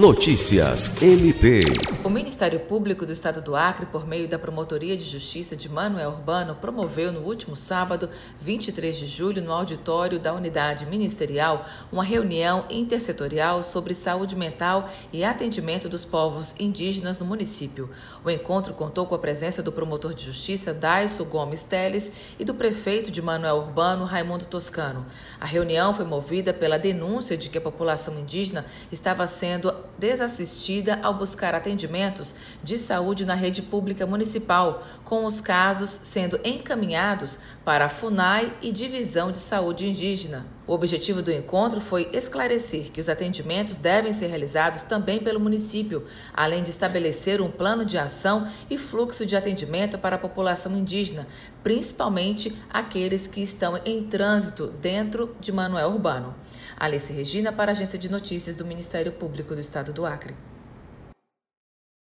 Notícias MP. O Ministério Público do Estado do Acre, por meio da Promotoria de Justiça de Manuel Urbano, promoveu no último sábado, 23 de julho, no auditório da Unidade Ministerial, uma reunião intersetorial sobre saúde mental e atendimento dos povos indígenas no município. O encontro contou com a presença do promotor de justiça Daiso Gomes Teles e do prefeito de Manuel Urbano, Raimundo Toscano. A reunião foi movida pela denúncia de que a população indígena estava sendo desassistida ao buscar atendimentos de saúde na rede pública municipal, com os casos sendo encaminhados para a FUNAI e Divisão de Saúde Indígena. O objetivo do encontro foi esclarecer que os atendimentos devem ser realizados também pelo município, além de estabelecer um plano de ação e fluxo de atendimento para a população indígena, principalmente aqueles que estão em trânsito dentro de Manuel Urbano. Alice Regina para a Agência de Notícias do Ministério Público do Estado do Acre.